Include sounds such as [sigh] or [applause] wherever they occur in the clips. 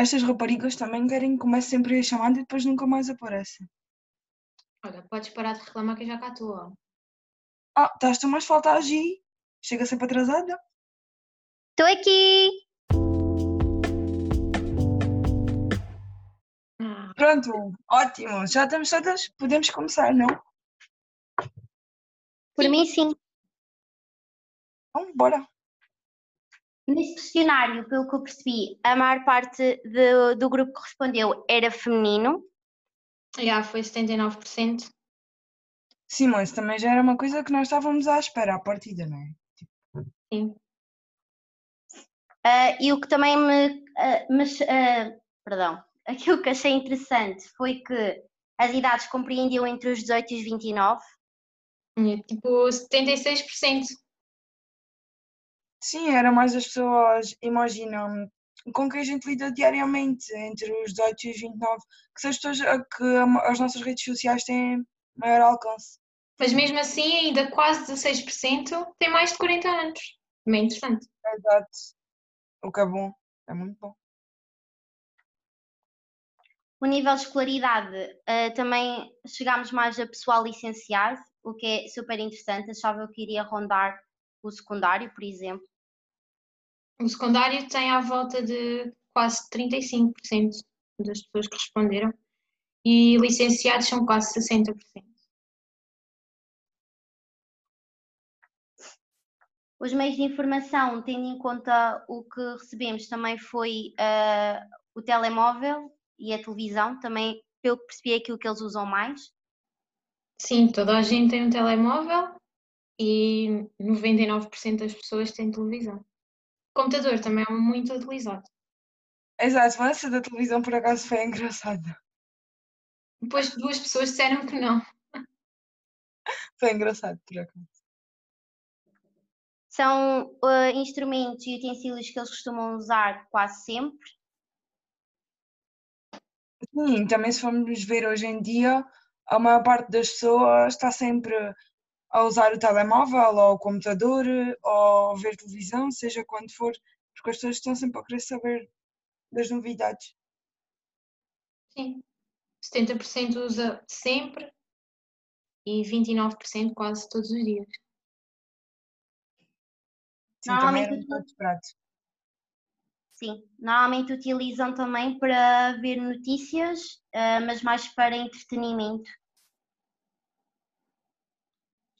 estas raparigas também querem que comece sempre a chamada e depois nunca mais aparecem. Olha, podes parar de reclamar que eu já cá estou. Ah, estás-te mais falta a Gi. Chega sempre atrasada. Estou aqui! Pronto, ótimo. Já estamos todas. Podemos começar, não? Por mim, sim. Então, bora. Neste questionário, pelo que eu percebi, a maior parte do, do grupo que respondeu era feminino. já foi 79%. Sim, mas também já era uma coisa que nós estávamos à espera à partida, não é? Sim. Ah, e o que também me, ah, mas, ah, perdão, [laughs] aquilo que achei interessante foi que as idades compreendiam entre os 18 e os 29. É Tipo 76%. Sim, era mais as pessoas, imaginam, com quem a gente lida diariamente, entre os 18 e os 29, que são as pessoas a que as nossas redes sociais têm maior alcance. Mas mesmo assim, ainda quase 16% tem mais de 40 anos. Também é interessante. Exato. O que é bom. É muito bom. O nível de escolaridade ah, também chegámos mais a pessoal licenciado, o que é super interessante. Achava que iria rondar o secundário, por exemplo. O secundário tem à volta de quase 35% das pessoas que responderam e licenciados são quase 60%. Os meios de informação, tendo em conta o que recebemos, também foi ah, o telemóvel e a televisão, também, pelo que percebi, é aquilo que eles usam mais. Sim, toda a gente tem um telemóvel e 99% das pessoas têm televisão. O computador também é muito utilizado. Exato, mas essa da televisão por acaso foi engraçada. Depois duas pessoas disseram que não. [laughs] Foi engraçado, por acaso. São ah, instrumentos e utensílios que eles costumam usar quase sempre. Sim, também se formos ver hoje em dia, a maior parte das pessoas está sempre a usar o telemóvel ou o computador ou ver televisão, seja quando for, porque as pessoas estão sempre a querer saber das novidades. Sim. 70% usa sempre e 29% quase todos os dias. Sim, Normalmente. Sim, normalmente utilizam também para ver notícias, ah, mas mais para entretenimento.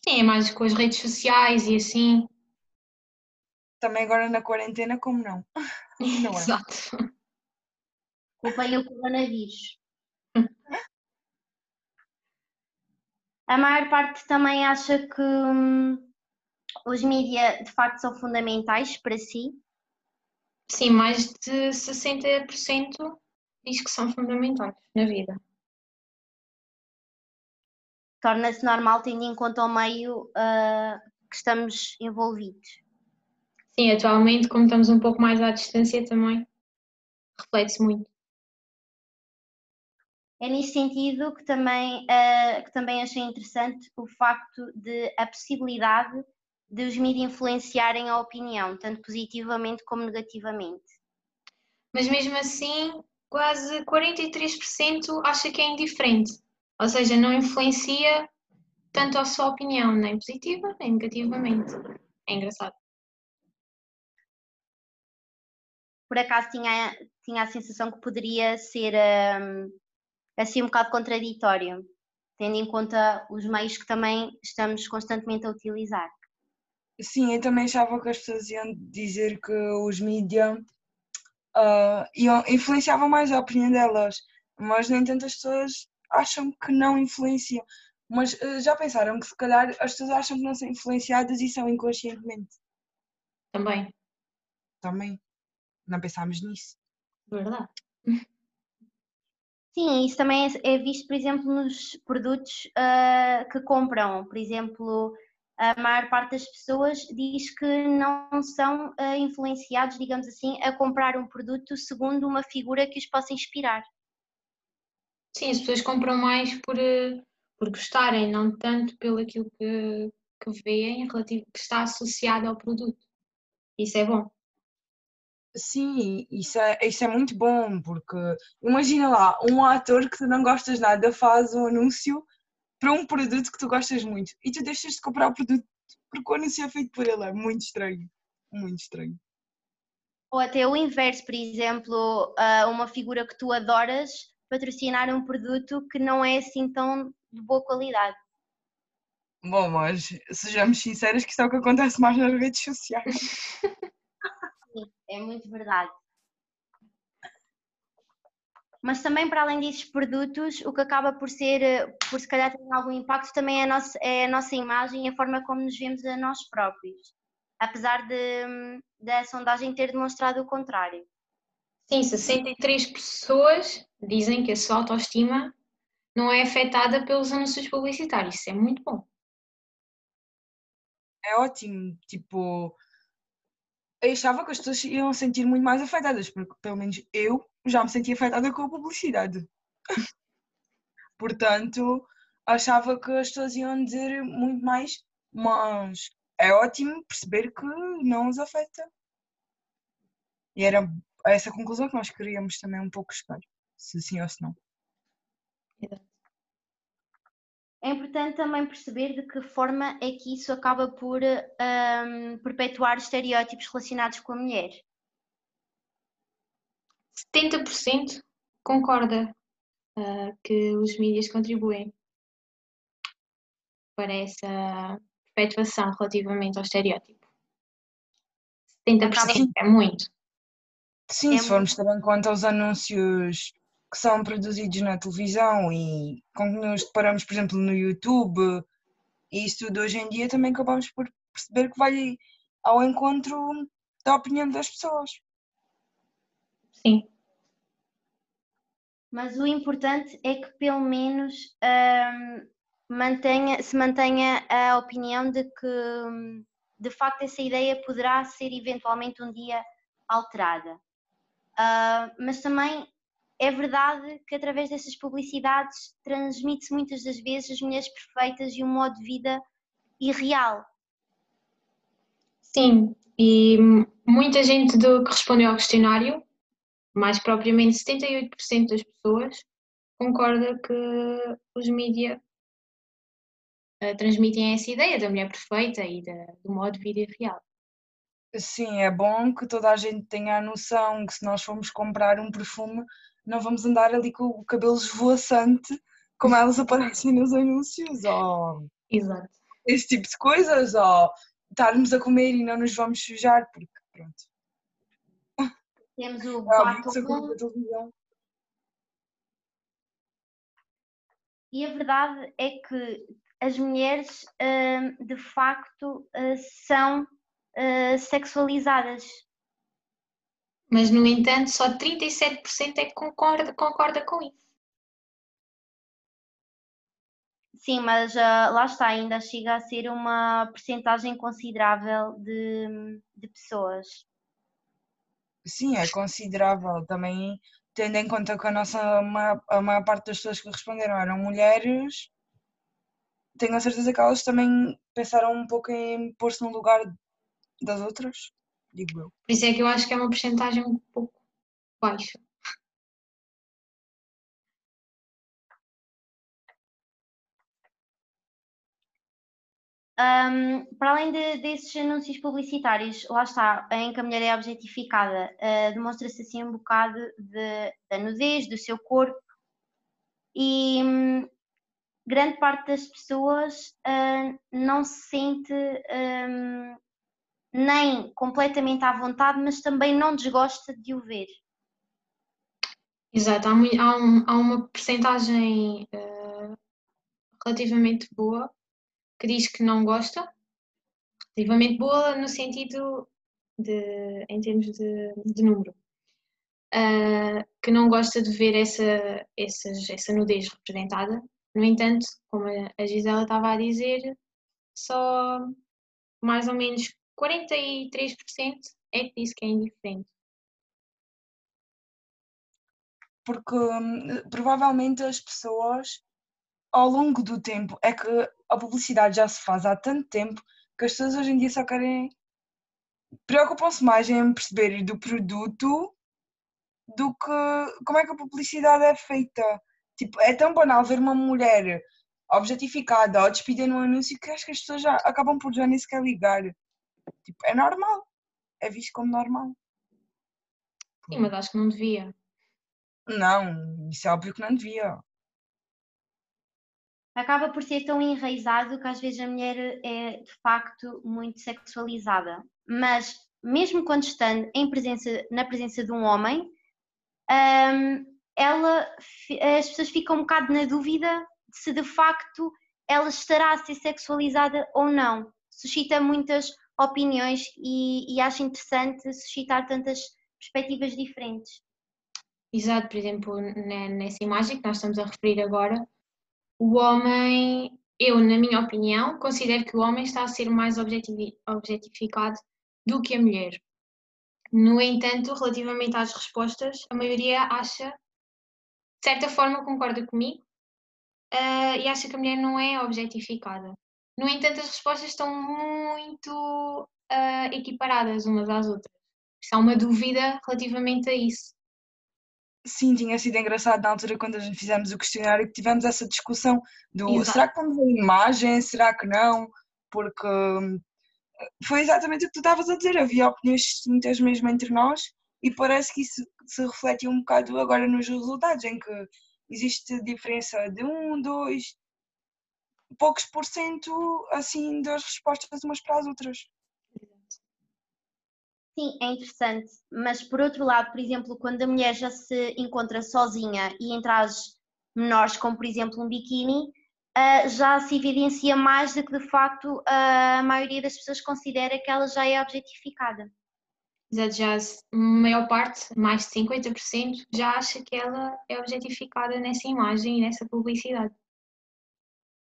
Sim, é mais com as redes sociais e assim. Também agora na quarentena, como não? [laughs] Não é? Exato. Culpem o coronavírus. A maior parte também acha que hum, os mídias de facto são fundamentais para si. Sim, mais de 60% diz que são fundamentais na vida. Torna-se normal tendo em conta o meio ah, que estamos envolvidos. Sim, atualmente, como estamos um pouco mais à distância também, reflete-se muito. É nesse sentido que também, ah, que também achei interessante o facto de a possibilidade de os mídias influenciarem a opinião, tanto positivamente como negativamente. Mas mesmo assim, quase 43% acha que é indiferente. Ou seja, não influencia tanto a sua opinião, nem positiva, nem negativamente. É engraçado. Por acaso tinha, tinha a sensação que poderia ser ah, assim um bocado contraditório, tendo em conta os meios que também estamos constantemente a utilizar. Sim, eu também achava que as pessoas iam dizer que os mídias ah, iam, influenciavam mais a opinião delas, mas no entanto as pessoas acham que não influenciam. Mas ah, já pensaram que se calhar as pessoas acham que não são influenciadas e são inconscientemente Também. também. Não pensámos nisso. Verdade. Sim, isso também é, é visto, por exemplo, nos produtos ah, que compram. Por exemplo, a maior parte das pessoas diz que não são ah, influenciados, digamos assim, a comprar um produto segundo uma figura que os possa inspirar. Sim, as pessoas compram mais por, eh, por gostarem, não tanto pelo aquilo que, que veem relativo, que está associado ao produto. Isso é bom. Sim, isso é, isso é muito bom, porque imagina lá, um ator que tu não gostas nada faz um anúncio para um produto que tu gostas muito e tu deixas de comprar o produto porque o anúncio é feito por ele. É muito estranho. Muito estranho. Ou até o inverso, por exemplo, ah, uma figura que tu adoras patrocinar um produto que não é assim tão de boa qualidade. Bom, mas sejamos sinceros que isso é o que acontece mais nas redes sociais. [laughs] Sim, é muito verdade. Mas também para além desses produtos, o que acaba por ser, eh, por se calhar ter algum impacto, também é a nossa, é a nossa imagem e a forma como nos vemos a nós próprios. Apesar de, da sondagem ter demonstrado o contrário. Sim, 63 pessoas dizem que a sua autoestima não é afetada pelos anúncios publicitários. Isso é muito bom. É ótimo, tipo, eu achava que as pessoas iam sentir muito mais afetadas, porque pelo menos eu já me sentia afetada com a publicidade. [laughs] Portanto, achava que as pessoas iam dizer muito mais, mas é ótimo perceber que não os afeta. E era essa conclusão que nós queríamos também um pouco chegar, se sim ou se não. É importante também perceber de que forma é que isso acaba por um, perpetuar estereótipos relacionados com a mulher. 70% concorda uh, que os mídias contribuem para essa perpetuação relativamente ao estereótipo. 70% é muito. Sim, é se formos ter em conta os anúncios que são produzidos na televisão e com que nos deparamos, por exemplo, no YouTube, e isso tudo hoje em dia também acabamos por perceber que vai ao encontro da opinião das pessoas. Sim. Mas o importante é que pelo menos hum, mantenha, se mantenha a opinião de que hum, de facto essa ideia poderá ser eventualmente um dia alterada. Uh, mas também é verdade que através dessas publicidades transmite-se muitas das vezes as mulheres perfeitas e um modo de vida irreal. Sim, e muita gente do que respondeu ao questionário, mais propriamente 78% das pessoas, concorda que os mídias uh, transmitem essa ideia da mulher perfeita e da, do modo de vida irreal. Sim, é bom que toda a gente tenha a noção que se nós formos comprar um perfume não vamos andar ali com o cabelo esvoaçante como elas aparecem nos anúncios, ou Exato. esse tipo de coisas, ou estarmos a comer e não nos vamos sujar, porque pronto. Temos o batom. E a verdade é que as mulheres hum, de facto hum, são hum, sexualizadas mas, no entanto, só 37% é que concorda, concorda com isso. Sim, mas uh, lá está, ainda chega a ser uma percentagem considerável de, de pessoas. Sim, é considerável. Também tendo em conta que a nossa a maior parte das pessoas que responderam eram mulheres, tenho a certeza que elas também pensaram um pouco em pôr-se no lugar das outras digo eu. Por isso é que eu acho que é uma porcentagem um pouco baixa. Um, para além de, desses anúncios publicitários, lá está, em que a mulher é objetificada, uh, demonstra-se assim um bocado de, da nudez, do seu corpo, e um, grande parte das pessoas uh, não se sente um, nem completamente à vontade, mas também não desgosta de o ver. Exato, há, um, há uma percentagem uh, relativamente boa que diz que não gosta, relativamente boa no sentido de, em termos de, de número, uh, que não gosta de ver essa, essa, essa nudez representada. No entanto, como a Gisela estava a dizer, só mais ou menos 43% é que diz que é indiferente. Porque hum, provavelmente as pessoas, ao longo do tempo, é que a publicidade já se faz há tanto tempo que as pessoas hoje em dia só querem preocupam-se mais em perceber do produto do que como é que a publicidade é feita. Tipo, é tão banal ver uma mulher objetificada ou despida num anúncio que acho que as pessoas já acabam por já nem sequer ligar. Tipo, é normal. É visto como normal. Sim, mas acho que não devia. Não, isso é óbvio que não devia. Acaba por ser tão enraizado que às vezes a mulher é de facto muito sexualizada. Mas mesmo quando estando em presença, na presença de um homem, hum, ela, as pessoas ficam um bocado na dúvida se de facto ela estará a ser sexualizada ou não. Suscita muitas opiniões e, e acho interessante suscitar tantas perspectivas diferentes. Exato, por exemplo, nessa imagem que nós estamos a referir agora, o homem, eu, na minha opinião, considero que o homem está a ser mais objetificado do que a mulher. No entanto, relativamente às respostas, a maioria acha, de certa forma, concorda comigo uh, e acha que a mulher não é objetificada. No entanto, as respostas estão muito uh, equiparadas umas às outras. Há uma dúvida relativamente a isso. Sim, tinha sido engraçado na altura quando a gente fizemos o questionário que tivemos essa discussão do Exato. será que vamos a imagem, será que não? Porque hum, foi exatamente o que tu estavas a dizer, havia opiniões distintas mesmo entre nós e parece que isso se reflete um bocado agora nos resultados, em que existe diferença de um, dois, poucos por cento assim das respostas umas para as outras. Sim, é interessante, mas por outro lado, por exemplo, quando a mulher já se encontra sozinha e em trajes menores, como por exemplo um biquíni, uh, já se evidencia mais de que de facto a maioria das pessoas considera que ela já é objetificada. Exato, já a maior parte, mais de 50%, já acha que ela é objetificada nessa imagem e nessa publicidade.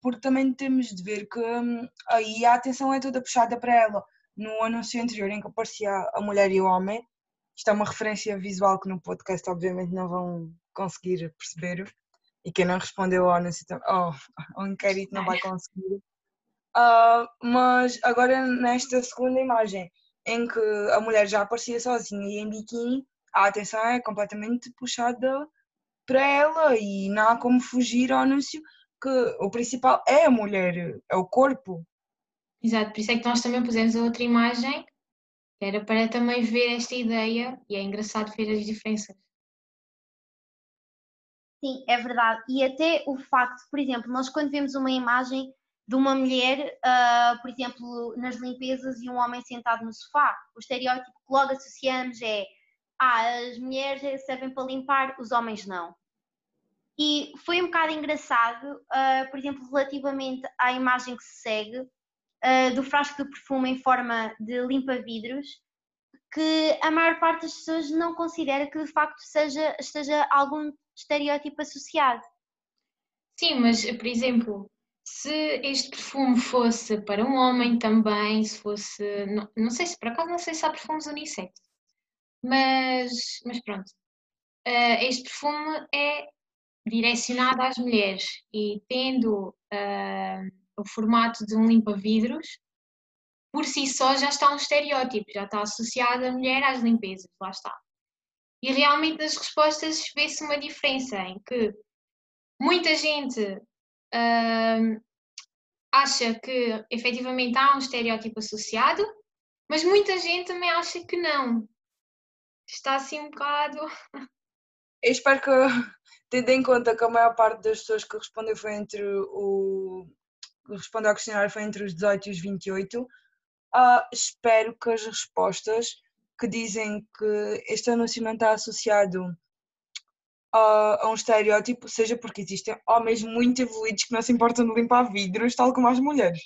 Porque também temos de ver que hum, aí a atenção é toda puxada para ela. No anúncio anterior em que aparecia a mulher e o homem, isto é uma referência visual que no podcast obviamente não vão conseguir perceber, e quem não respondeu ao, ao, ao inquérito não vai conseguir. Uh, mas agora nesta segunda imagem em que a mulher já aparecia sozinha e em biquíni, a atenção é completamente puxada para ela e não há como fugir ao anúncio que o principal é a mulher, é o corpo. Exato, por isso é que nós também pusemos a outra imagem, que era para também ver esta ideia e é engraçado ver as diferenças. Sim, é verdade. E até o facto, por exemplo, nós quando vemos uma imagem de uma mulher, uh, por exemplo, nas limpezas e um homem sentado no sofá. O estereótipo que logo associamos é ah, as mulheres servem para limpar, os homens não. E foi um bocado engraçado, uh, por exemplo, relativamente à imagem que se segue uh, do frasco de perfume em forma de limpa-vidros, que a maior parte das pessoas não considera que de facto seja, esteja algum estereótipo associado. Sim, mas por exemplo, se este perfume fosse para um homem também, se fosse. Não, não sei se por acaso não sei se há perfumes unissex, mas, mas pronto. Uh, este perfume é direcionado às mulheres e tendo uh, o formato de um limpa-vidros, por si só já está um estereótipo, já está associado a mulher às limpezas, lá está. E realmente nas respostas vê-se uma diferença em que muita gente uh, acha que efetivamente há um estereótipo associado, mas muita gente também acha que não. Está assim um bocado. [laughs] Eu espero que, [laughs] tendo em conta que a maior parte das pessoas que respondeu foi entre o. que respondeu ao questionário foi entre os 18 e os 28, uh, ah, espero que as respostas que dizem que este anúncio não está associado a, a um estereótipo, seja porque existem homens muito evoluídos que não se importam de limpar vidros, tal como as mulheres.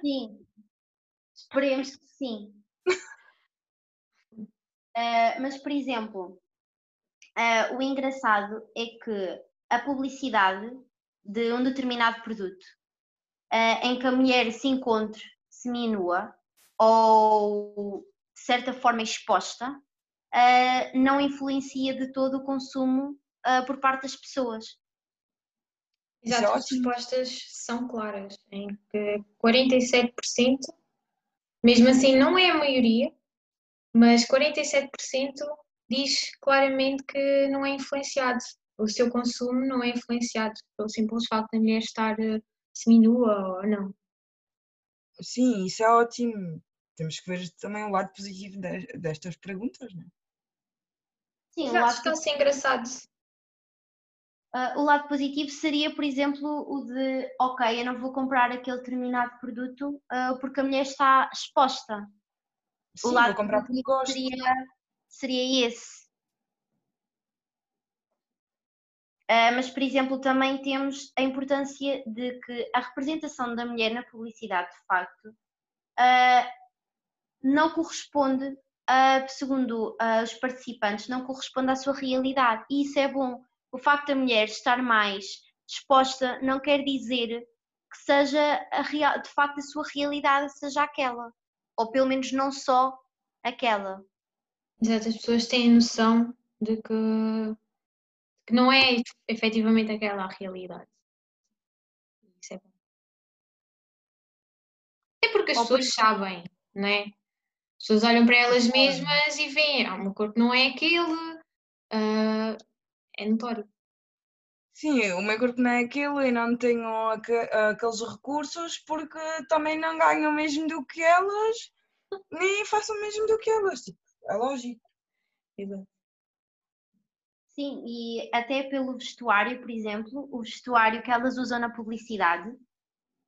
Sim, esperemos que sim. Uh, [laughs] mas, por exemplo, uh, o engraçado é que a publicidade de um determinado produto uh, em que a mulher se encontre seminua ou de certa forma exposta uh, não influencia de todo o consumo uh, por parte das pessoas. Exato, as respostas são claras, em que 47% Mesmo assim, não é a maioria, mas 47% diz claramente que não é influenciado. O seu consumo não é influenciado pelo simples facto da mulher estar eh, seminua ou não. Sim, isso é ótimo. Temos que ver também o lado positivo destas perguntas, não é? Sim, o lado está-se engraçado. Uh, o lado positivo seria, por exemplo, o de ok, eu não vou comprar aquele determinado produto uh, porque a mulher está exposta. Sim, o lado vou comprar porque gosto. Seria, seria esse. Uh, mas, por exemplo, também temos a importância de que a representação da mulher na publicidade, de facto, não corresponde, segundo os participantes, não corresponde à sua realidade. E isso é bom o facto da mulher estar mais exposta não quer dizer que seja a real, de facto a sua realidade seja aquela, ou pelo menos não só aquela. Exato, as pessoas têm noção de que, que não é efetivamente aquela a realidade. Isso é bom. É porque as pessoas sabem, não é? As pessoas olham para elas mesmas e veem, ah, o meu corpo não é aquele, uh, é notório. Sim, o meu grupo não é aquilo e não tenho aqueles recursos porque também não ganham mesmo do que elas, nem façam mesmo do que elas. Tipo, é lógico. Sim, e até pelo vestuário, por exemplo, o vestuário que elas usam na publicidade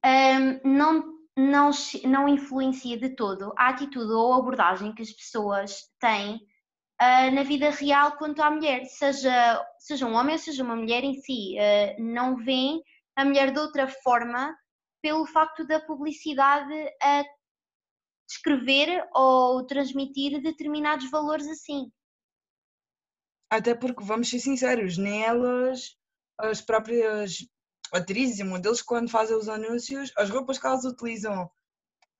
um, não, não, não influencia de todo a atitude ou abordagem que as pessoas têm uh, na vida real quanto à mulher, seja, seja um homem ou seja uma mulher em si, uh, não veem a mulher de outra forma pelo facto da publicidade a descrever ou transmitir determinados valores assim. Até porque, vamos ser sinceros, nem elas, as próprias atrizes e modelos, quando fazem os anúncios, as roupas que elas utilizam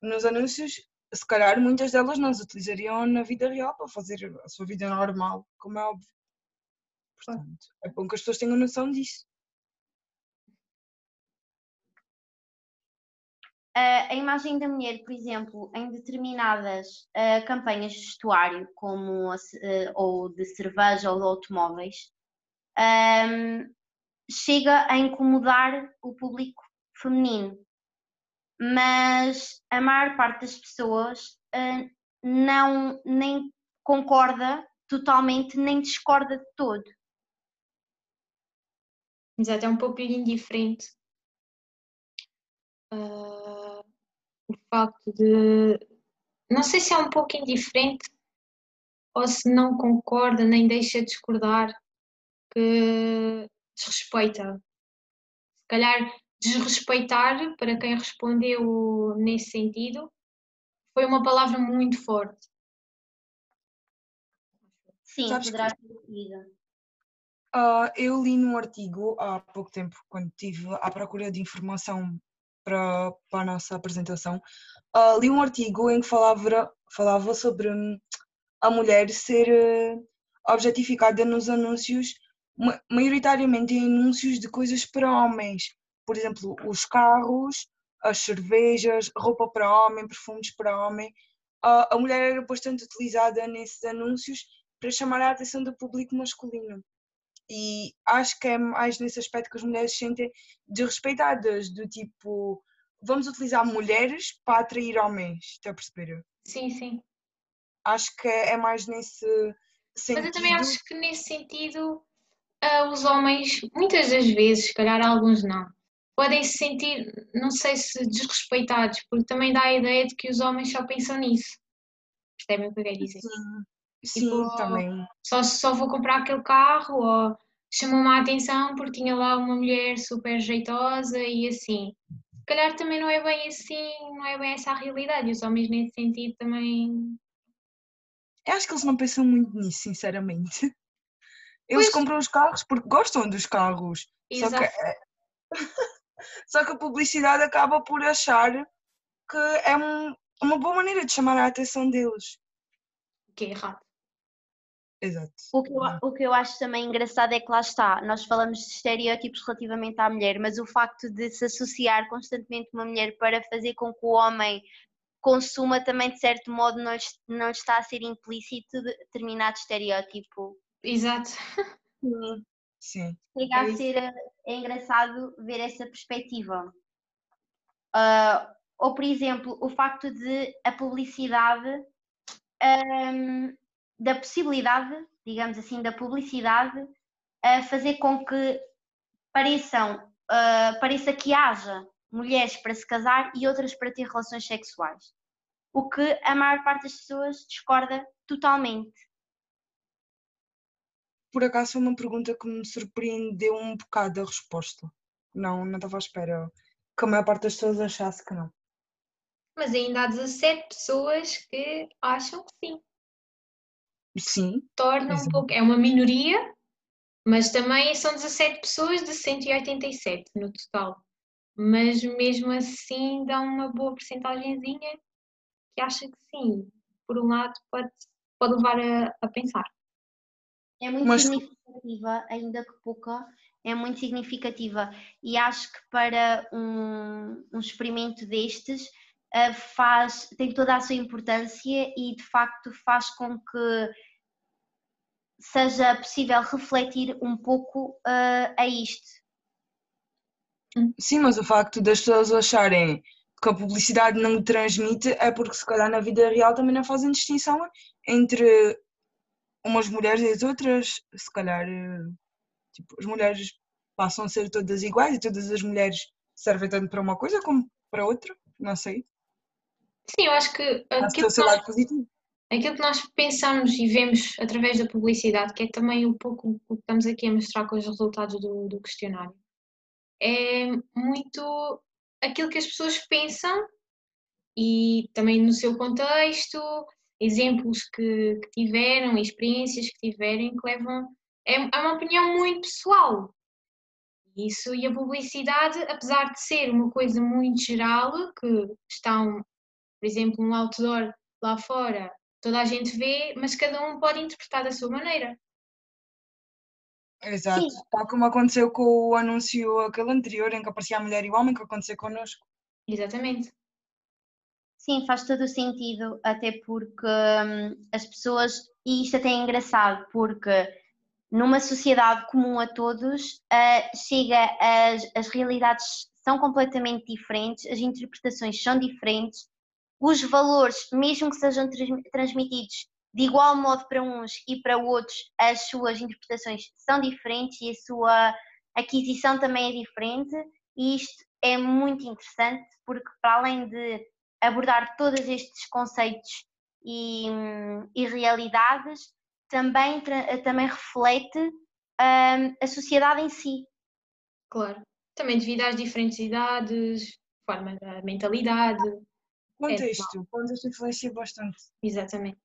nos anúncios se calhar muitas delas não as utilizariam na vida real para fazer a sua vida normal, como é óbvio. Portanto, é bom que as pessoas tenham noção disso. A imagem da mulher, por exemplo, em determinadas uh, campanhas de vestuário, como uh, ou de cerveja ou de automóveis, chega a incomodar o público feminino mas a maior parte das pessoas não nem concorda totalmente nem discorda de todo. Exato, é um pouco indiferente uh, o facto de. Não sei se é um pouco indiferente ou se não concorda nem deixa de discordar que desrespeita. Se calhar desrespeitar, para quem respondeu nesse sentido, foi uma palavra muito forte. Sim, Sabes poderá ser uh, Eu li num artigo há pouco tempo, quando estive à procura de informação para, para a nossa apresentação, uh, li um artigo em que falava, falava sobre hum, a mulher ser uh, objetificada nos anúncios, maioritariamente em anúncios de coisas para homens por exemplo, os carros, as cervejas, roupa para homem, perfumes para homem. A mulher era bastante utilizada nesses anúncios para chamar a atenção do público masculino. E acho que é mais nesse aspecto que as mulheres se sentem desrespeitadas, do tipo, vamos utilizar mulheres para atrair homens, está a perceber? Sim, sim. Acho que é mais nesse sentido. Mas eu também acho que nesse sentido uh, os homens, muitas das vezes, se calhar alguns não, podem se sentir, não sei se desrespeitados, porque também dá a ideia de que os homens só pensam nisso. Percebem o que eu quero dizer? Sim, tipo, sim também. Só, só vou comprar aquele carro ou chamou-me a atenção porque tinha lá uma mulher super jeitosa e assim. Se calhar também não é bem assim, não é bem essa a realidade. E os homens nesse sentido também. Eu acho que eles não pensam muito nisso, sinceramente. Eles pois... compram os carros porque gostam dos carros. Exato. Só que é, [laughs] Só que a publicidade acaba por achar que é um, uma boa maneira de chamar a atenção deles. Que é errado. Exato. O que, eu, o que eu acho também engraçado é que lá está, nós falamos de estereótipos relativamente à mulher, mas o facto de se associar constantemente uma mulher para fazer com que o homem consuma também de certo modo não, não está a ser implícito determinado estereótipo. Exato. Sim. Sim. Chega a É ser é engraçado ver essa perspectiva. Ah, ou, por exemplo, o facto de a publicidade, ahm, da possibilidade, digamos assim, da publicidade, a fazer com que pareçam, ah, pareça que haja mulheres para se casar e outras para ter relações sexuais. O que a maior parte das pessoas discorda totalmente. Por acaso foi uma pergunta que me surpreendeu um bocado a resposta. Não, não estava à espera que a maior parte das pessoas achasse que não. Mas ainda há 17 pessoas que acham que sim. Sim, Torna um pouco. É uma minoria, mas também são 17 pessoas de 187 no total. Mas mesmo assim dá uma boa porcentagenzinha que acha que sim. Por um lado, pode, pode levar a, a pensar. É muito Mas- significativa, ainda que pouca, é muito significativa. E acho que para um, um experimento destes ah, faz, tem toda a sua importância e de facto faz com que seja possível refletir um pouco ah, a isto. sim, mas o facto das pessoas acharem que a publicidade não transmite é porque se calhar na vida real também não fazem distinção entre umas mulheres e as outras. Se calhar eh, tipo, as mulheres passam a ser todas iguais e todas as mulheres servem tanto para uma coisa como para outra. Não sei. Sim, eu acho que Acho que que nós positivo. Aquilo que nós pensamos e vemos através da publicidade, que é também um pouco o que estamos aqui a mostrar com os resultados do, do questionário, é muito aquilo que as pessoas pensam e também no seu contexto, exemplos que, que tiveram, experiências que tiverem, que levam. É, é uma opinião muito pessoal. Isso e a publicidade, apesar de ser uma coisa muito geral, que está, um, por exemplo, um outdoor lá fora toda a gente vê, mas cada um pode interpretar da sua maneira. Exato. Sim. Tal como aconteceu com o anúncio aquele anterior em que aparecia a mulher e o homem, que aconteceu connosco. Exatamente. Sim, faz todo o sentido, até porque hum, as pessoas, e isto até é engraçado, porque numa sociedade comum a todos, ah, chega as, as realidades são completamente diferentes, as interpretações são diferentes, os valores, mesmo que sejam trans- transmitidos de igual modo para uns e para outros, as suas interpretações são diferentes e a sua aquisição também é diferente, e isto é muito interessante, porque para além de abordar todos estes conceitos e, e realidades, também, também reflete hum, a sociedade em si. Claro. Também devido às diferentes idades, forma da mentalidade. Contexto. Contexto influencia bastante. Exatamente.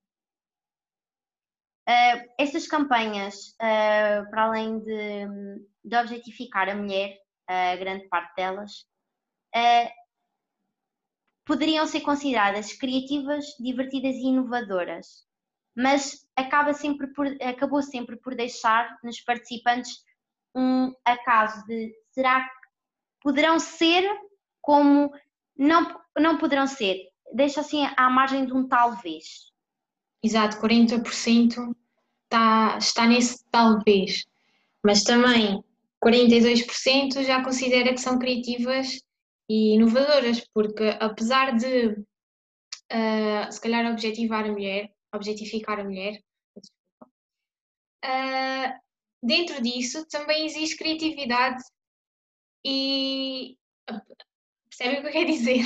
Uh, estas campanhas, uh, para além de, de objetificar a mulher, a grande parte delas, uh, poderiam ser consideradas criativas, divertidas e inovadoras, mas acaba sempre por, acabou sempre por deixar nos participantes um acaso de será que poderão ser como não, não poderão ser. Deixa assim à margem de um talvez. Exato, 40% está, está nesse talvez. Mas também 42% já considera que são criativas e inovadoras, porque apesar de ah, se calhar objetivar a mulher, objetificar a mulher, ah, dentro disso também existe criatividade e percebem o que eu quero dizer?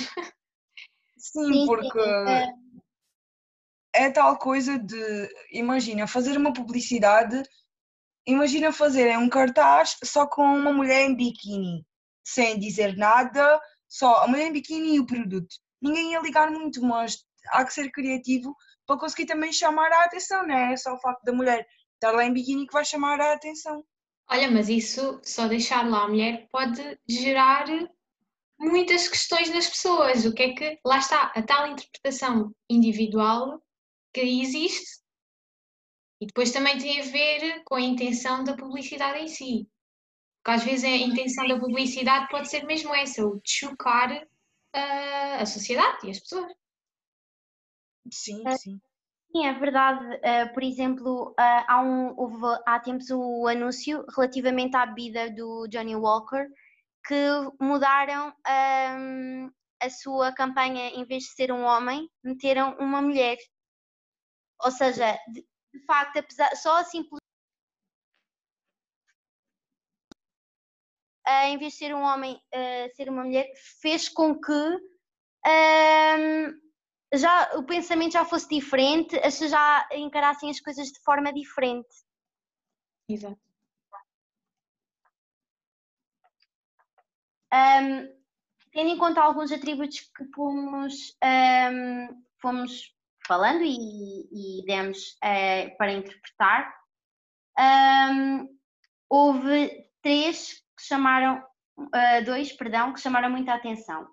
Sim, Sim, porque sim, é tal coisa de, imagina, fazer uma publicidade, imagina fazerem um cartaz só com uma mulher em biquíni, sem dizer nada, só a mulher em biquíni e o produto. Ninguém ia ligar muito, mas há que ser criativo para conseguir também chamar a atenção, não é só o facto da mulher estar lá em biquíni que vai chamar a atenção. Olha, mas isso, só deixar lá a mulher, pode gerar muitas questões nas pessoas. O que é que. Lá está, a tal interpretação individual que existe e depois também tem a ver com a intenção da publicidade em si. Porque às vezes a intenção da publicidade pode ser mesmo essa, o de chocar ah, a sociedade e as pessoas. Sim, É. sim. Sim, é verdade. Uh, por exemplo, uh, há, um, houve há tempos o anúncio relativamente à bebida do Johnny Walker que mudaram um, a sua campanha, em vez de ser um homem, meteram uma mulher. Ou seja, de, de facto, apesar, só a simples. Uh, em vez de ser um homem, ser uma mulher, fez com que um, já o pensamento já fosse diferente, as pessoas já encarassem as coisas de forma diferente. Exato. Um, tendo em conta alguns atributos que fomos, um, fomos falando e, e demos uh, para interpretar, um, houve três que chamaram, uh, dois, perdão, que chamaram muita atenção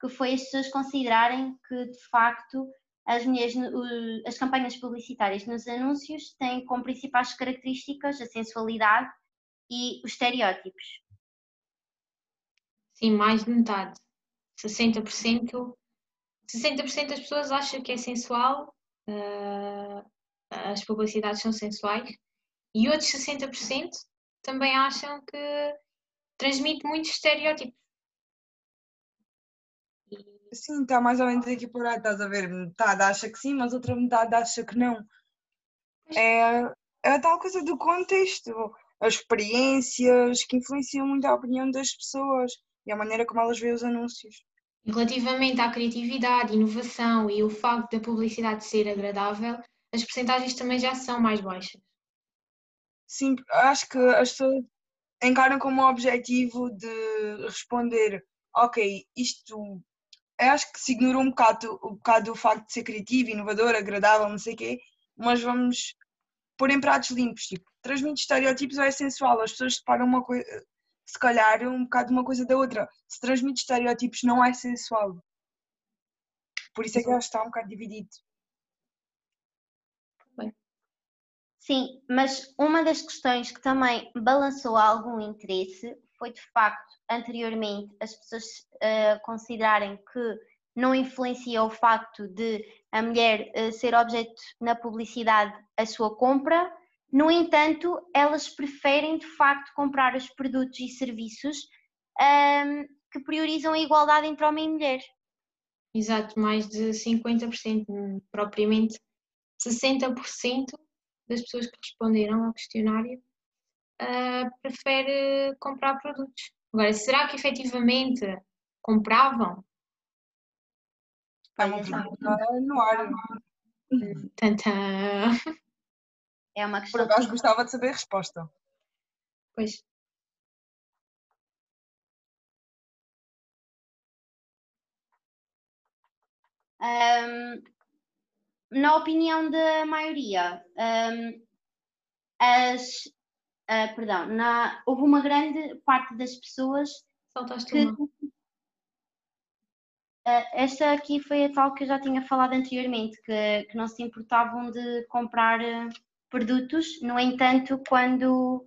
que foi as pessoas considerarem que, de facto, as, mulheres, as campanhas publicitárias nos anúncios têm como principais características a sensualidade e os estereótipos. Sim, mais de metade. 60%, 60% das pessoas acham que é sensual, uh, as publicidades são sensuais, e outros 60% também acham que transmite muitos estereótipos. Sim, está mais ou menos aqui por aí, estás a ver? Metade acha que sim, mas outra metade acha que não. É, é a tal coisa do contexto, as experiências que influenciam muito a opinião das pessoas e a maneira como elas veem os anúncios. Relativamente à criatividade, inovação e o facto da publicidade ser agradável, as percentagens também já são mais baixas. Sim, acho que as pessoas encaram como objetivo de responder, ok, isto acho que se ignorou um bocado, um bocado o facto de ser criativo, inovador, agradável, não sei o quê, mas vamos pôr em pratos limpos, tipo, transmite estereótipos ou é sensual, as pessoas separam uma coisa, se calhar um bocado uma coisa da outra, se transmite estereótipos não é sensual. Por isso é que que está um bocado dividido. Sim, mas uma das questões que também balançou algum interesse foi de facto anteriormente as pessoas uh, considerarem que não influencia o facto de a mulher uh, ser objeto na publicidade a sua compra, no entanto, elas preferem de facto comprar os produtos e serviços um, que priorizam a igualdade entre homem e mulher. Exato, mais de 50%, propriamente 60% das pessoas que responderam ao questionário uh, prefere comprar produtos. Agora, será que efetivamente compravam? Pergunta no ar. Tanta. É uma questão. Por acaso gostava de saber a resposta. Pois. Um, na opinião da maioria, um, as uh, perdão, na, houve uma grande parte das pessoas Saltaste que. Uma. Uh, esta aqui foi a tal que eu já tinha falado anteriormente, que, que não se importavam de comprar uh, produtos, no entanto, quando,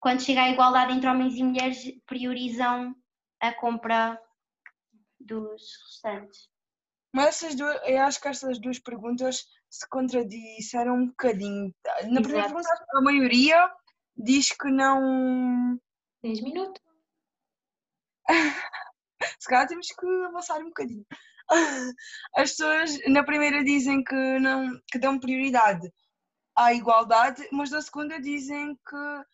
quando chega à igualdade entre homens e mulheres, priorizam a compra dos restantes. Mas essas duas, eu acho que estas duas perguntas se contradisseram um bocadinho. Na primeira Exato. pergunta, a maioria diz que não. 10 minutos. [laughs] se calhar temos que avançar um bocadinho. [laughs] As pessoas na primeira dizem que não que dão prioridade à igualdade, mas na segunda dizem que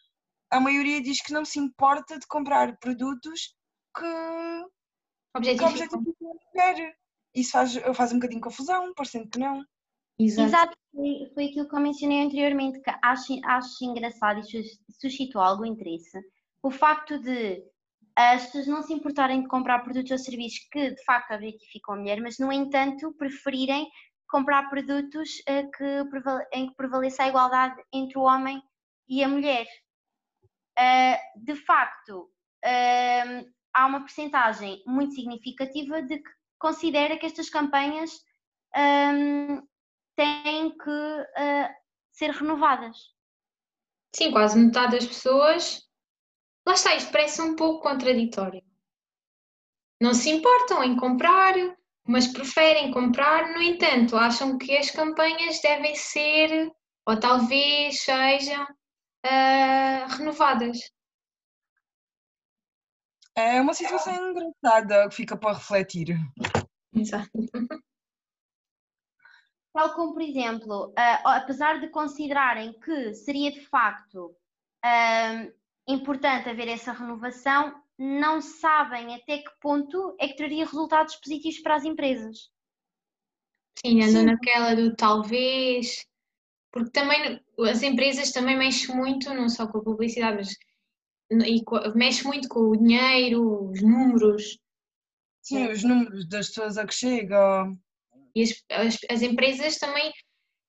a maioria diz que não se importa de comprar produtos que, que Objetificam. a mulher. Isso faz, faz um bocadinho de confusão, parecendo que não. Exato. Exato, foi, foi aquilo que eu mencionei anteriormente, que acho, acho engraçado e sus- suscitou algum interesse. O facto de as pessoas não se importarem de comprar produtos ou serviços que de facto objetificam a mulher, mas no entanto preferirem comprar produtos eh, que, em que prevaleça a igualdade entre o homem e a mulher. Eh, de facto, eh, há uma percentagem muito significativa de que considera que estas campanhas ehm, têm que uh, ser renovadas. Sim, quase metade das pessoas. Lá está, isto parece um pouco contraditório. Não se importam em comprar, mas preferem comprar, no entanto, acham que as campanhas devem ser, ou talvez sejam, uh, renovadas. É uma situação engraçada que fica para refletir. Exato. [laughs] Tal como, por exemplo, uh, apesar de considerarem que seria de facto uh, importante haver essa renovação, não sabem até que ponto é que traria resultados positivos para as empresas. Sim, andam naquela do talvez, porque também as empresas também mexem muito, não só com a publicidade, mas e mexe muito com o dinheiro, os números. Sim, os números das pessoas a que chegam. E as, as, as empresas também,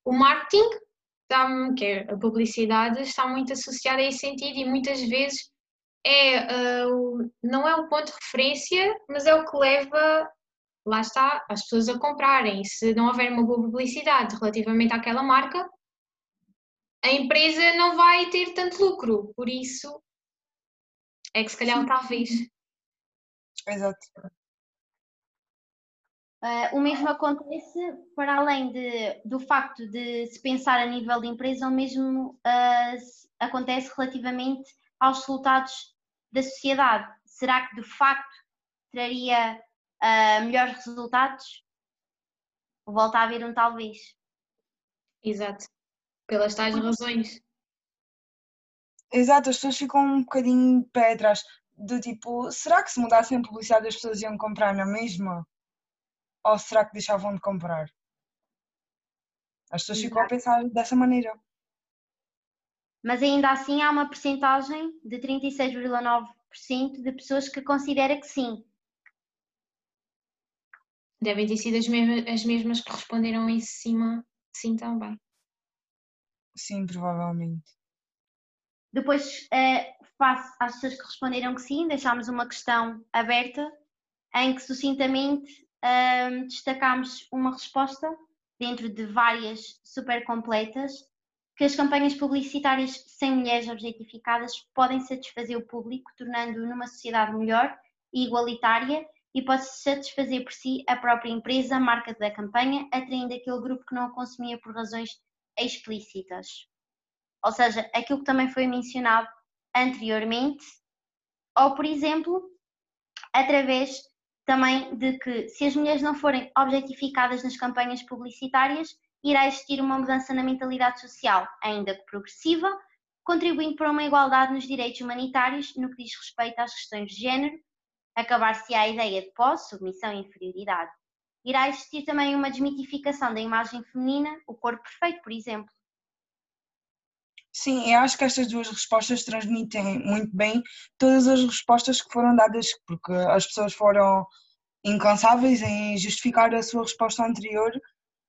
o marketing, está, que é a publicidade, está muito associada a esse sentido e muitas vezes é, uh, não é o ponto de referência, mas é o que leva, lá está, as pessoas a comprarem. Se não houver uma boa publicidade relativamente àquela marca, a empresa não vai ter tanto lucro. Por isso, é que se calhar Sim. talvez. Exato. Uh, o mesmo acontece para além de, do facto de se pensar a nível de empresa, o mesmo uh, acontece relativamente aos resultados da sociedade. Será que de facto traria uh, melhores resultados? Volta a haver um talvez. Exato. Pelas tais razões. Exato, as pessoas ficam um bocadinho de pé atrás. Do tipo, será que se mudassem a publicidade as pessoas iam comprar na mesma? Ou será que deixavam de comprar? As pessoas ficam a pensar dessa maneira. Mas ainda assim há uma percentagem de 36,9% de pessoas que considera que sim. Devem ter sido as mesmas, as mesmas que responderam em cima, sim também. Sim, provavelmente. Depois, eh, face às pessoas que responderam que sim, deixámos uma questão aberta em que sucintamente um, destacámos uma resposta dentro de várias super completas que as campanhas publicitárias sem mulheres objetificadas podem satisfazer o público, tornando-o numa sociedade melhor e igualitária e pode satisfazer por si a própria empresa, a marca da campanha, atraindo aquele grupo que não a consumia por razões explícitas. Ou seja, aquilo que também foi mencionado anteriormente, ou por exemplo, através também de que se as mulheres não forem objetificadas nas campanhas publicitárias, irá existir uma mudança na mentalidade social, ainda que progressiva, contribuindo para uma igualdade nos direitos humanitários no que diz respeito às questões de género, acabar-se a ideia de posse, submissão e inferioridade. Irá existir também uma desmitificação da imagem feminina, o corpo perfeito, por exemplo. Sim, eu acho que estas duas respostas transmitem muito bem todas as respostas que foram dadas, porque as pessoas foram incansáveis em justificar a sua resposta anterior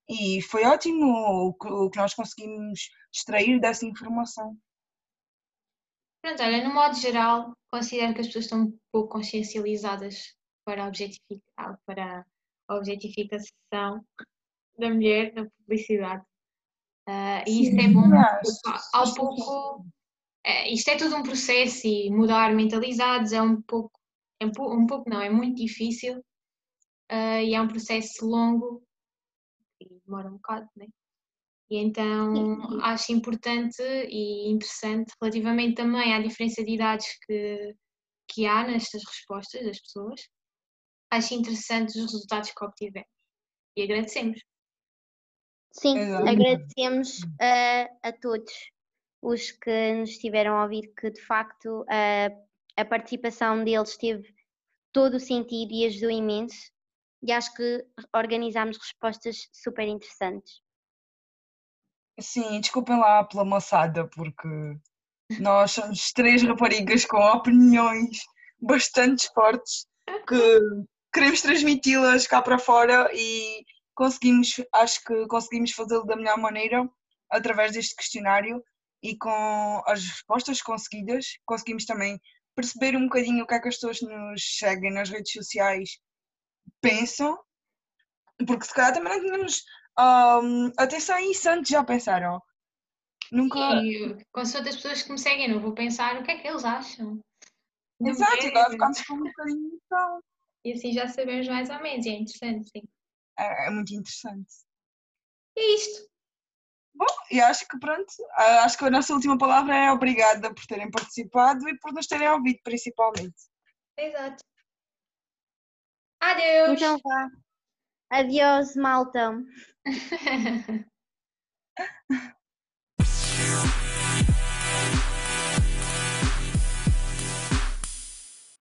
e foi ótimo o que, nós conseguimos extrair dessa informação. Pronto, olha, no modo geral, considero que as pessoas estão um pouco consciencializadas para a, para a objetificação da mulher na publicidade. Uh, e isso é bom, ao pouco, é, isto é tudo um processo e mudar mentalidades é um pouco, é um, pouco não, é muito difícil uh, e é um processo longo demora um bocado, né? E então acho importante e interessante relativamente também à diferença de idades que, que há nestas respostas das pessoas. Acho interessante os resultados que obtivemos e agradecemos. Sim, Exato. agradecemos a, a todos os que nos estiveram a ouvir, que de facto a, a participação deles teve todo o sentido e ajudou imenso. E acho que organizámos respostas super interessantes. Sim, desculpem lá pela moçada, porque nós somos três raparigas com opiniões bastante fortes que queremos transmiti-las cá para fora e conseguimos, acho que conseguimos fazê-lo da melhor maneira através deste questionário e com as respostas conseguidas, conseguimos também perceber um bocadinho o que é que as pessoas nos seguem nas redes sociais pensam, porque se calhar também não tínhamos um, atenção a isso antes, já pensaram? Nunca. Sim, com as outras pessoas que me seguem, não vou pensar o que é que eles acham. Exato, agora ficamos com um bocadinho de E assim já sabemos mais ou menos, é interessante, sim. é, é muito interessante. É isto. Bom, e acho que pronto, acho que a nossa última palavra é obrigada por terem participado e por nos terem ouvido, principalmente. Exato. Adeus. Então vá. Adeus, malta. [laughs]